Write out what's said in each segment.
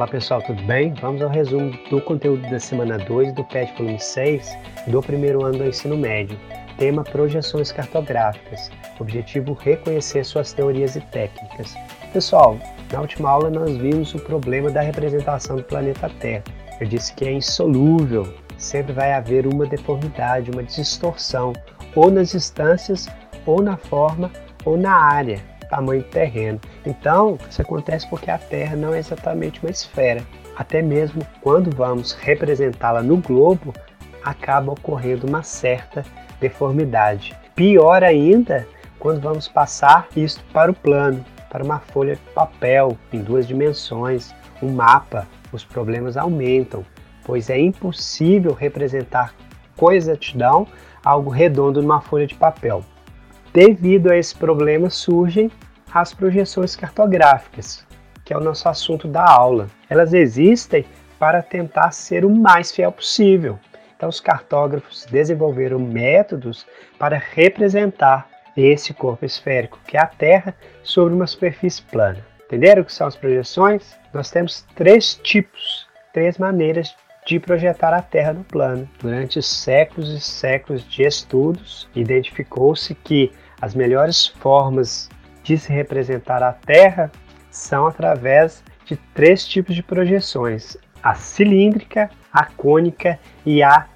Fala pessoal, tudo bem? Vamos ao resumo do conteúdo da semana 2 do PET volume 6 do primeiro ano do ensino médio. Tema Projeções Cartográficas. Objetivo reconhecer suas teorias e técnicas. Pessoal, na última aula nós vimos o problema da representação do planeta Terra. Eu disse que é insolúvel, sempre vai haver uma deformidade, uma distorção, ou nas distâncias, ou na forma, ou na área tamanho do terreno. Então, isso acontece porque a Terra não é exatamente uma esfera. Até mesmo quando vamos representá-la no globo, acaba ocorrendo uma certa deformidade. Pior ainda, quando vamos passar isso para o plano, para uma folha de papel em duas dimensões, um mapa, os problemas aumentam, pois é impossível representar com exatidão algo redondo numa folha de papel. Devido a esse problema surgem as projeções cartográficas, que é o nosso assunto da aula. Elas existem para tentar ser o mais fiel possível. Então, os cartógrafos desenvolveram métodos para representar esse corpo esférico, que é a Terra, sobre uma superfície plana. Entenderam o que são as projeções? Nós temos três tipos, três maneiras de projetar a Terra no plano. Durante séculos e séculos de estudos, identificou-se que as melhores formas de se representar a Terra são através de três tipos de projeções: a cilíndrica, a cônica e a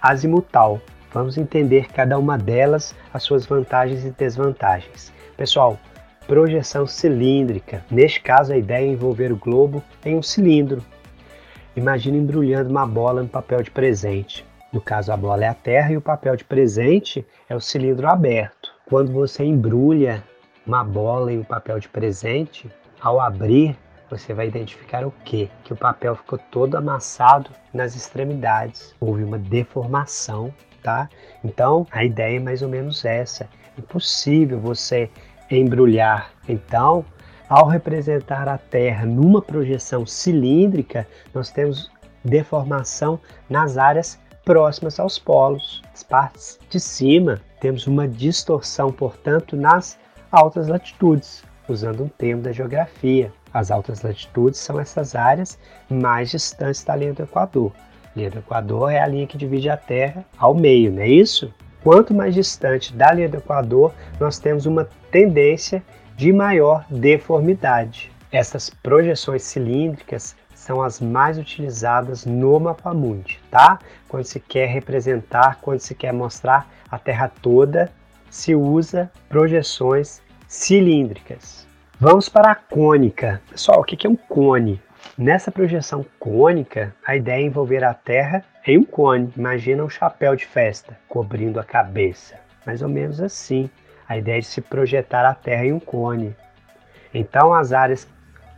azimutal. Vamos entender cada uma delas, as suas vantagens e desvantagens. Pessoal, projeção cilíndrica. Neste caso, a ideia é envolver o globo em um cilindro, Imagine embrulhando uma bola no papel de presente. No caso, a bola é a terra e o papel de presente é o cilindro aberto. Quando você embrulha uma bola em um papel de presente, ao abrir, você vai identificar o quê? Que o papel ficou todo amassado nas extremidades. Houve uma deformação, tá? Então, a ideia é mais ou menos essa. É impossível você embrulhar. Então, ao representar a Terra numa projeção cilíndrica, nós temos deformação nas áreas próximas aos polos. As partes de cima temos uma distorção, portanto, nas altas latitudes, usando um termo da geografia. As altas latitudes são essas áreas mais distantes da linha do Equador. A linha do Equador é a linha que divide a Terra ao meio, não é isso? Quanto mais distante da linha do Equador, nós temos uma tendência de maior deformidade. Essas projeções cilíndricas são as mais utilizadas no mapamundi, tá? Quando se quer representar, quando se quer mostrar a Terra toda, se usa projeções cilíndricas. Vamos para a cônica. Pessoal, o que é um cone? Nessa projeção cônica, a ideia é envolver a Terra em um cone. Imagina um chapéu de festa cobrindo a cabeça. Mais ou menos assim a ideia é de se projetar a Terra em um cone. Então, as áreas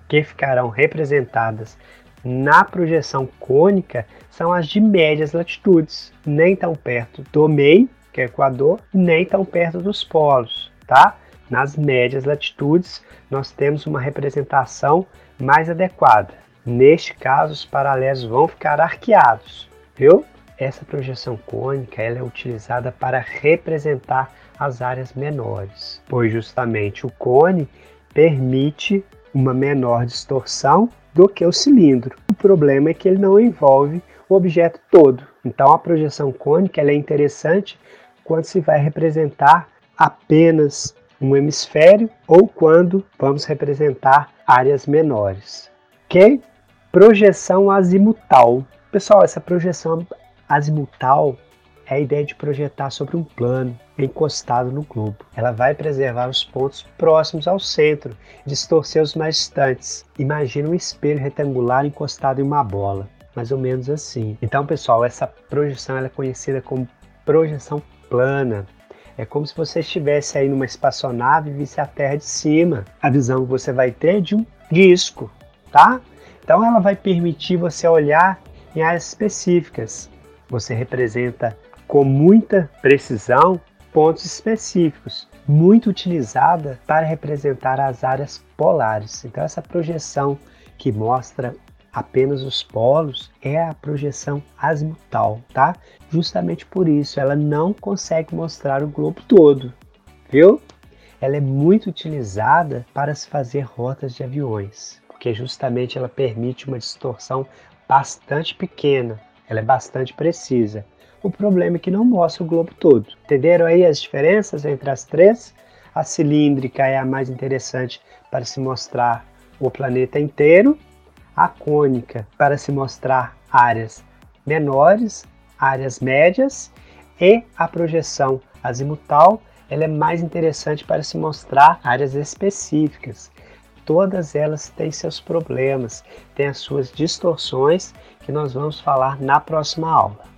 que ficarão representadas na projeção cônica são as de médias latitudes, nem tão perto do meio, que é Equador, nem tão perto dos polos, tá? Nas médias latitudes, nós temos uma representação mais adequada. Neste caso, os paralelos vão ficar arqueados, viu? Essa projeção cônica ela é utilizada para representar as áreas menores, pois justamente o cone permite uma menor distorção do que o cilindro. O problema é que ele não envolve o objeto todo. Então a projeção cônica é interessante quando se vai representar apenas um hemisfério ou quando vamos representar áreas menores. Ok? Projeção azimutal. Pessoal, essa projeção azimutal é a ideia de projetar sobre um plano encostado no globo. Ela vai preservar os pontos próximos ao centro distorcer os mais distantes. Imagina um espelho retangular encostado em uma bola, mais ou menos assim. Então, pessoal, essa projeção é conhecida como projeção plana. É como se você estivesse aí numa espaçonave e visse a Terra de cima. A visão que você vai ter é de um disco, tá? Então ela vai permitir você olhar em áreas específicas. Você representa com muita precisão pontos específicos, muito utilizada para representar as áreas polares. Então, essa projeção que mostra apenas os polos é a projeção azimutal, tá? Justamente por isso ela não consegue mostrar o globo todo, viu? Ela é muito utilizada para se fazer rotas de aviões porque justamente ela permite uma distorção bastante pequena, ela é bastante precisa. O problema é que não mostra o globo todo. Entenderam aí as diferenças entre as três? A cilíndrica é a mais interessante para se mostrar o planeta inteiro, a cônica para se mostrar áreas menores, áreas médias e a projeção azimutal ela é mais interessante para se mostrar áreas específicas. Todas elas têm seus problemas, têm as suas distorções que nós vamos falar na próxima aula.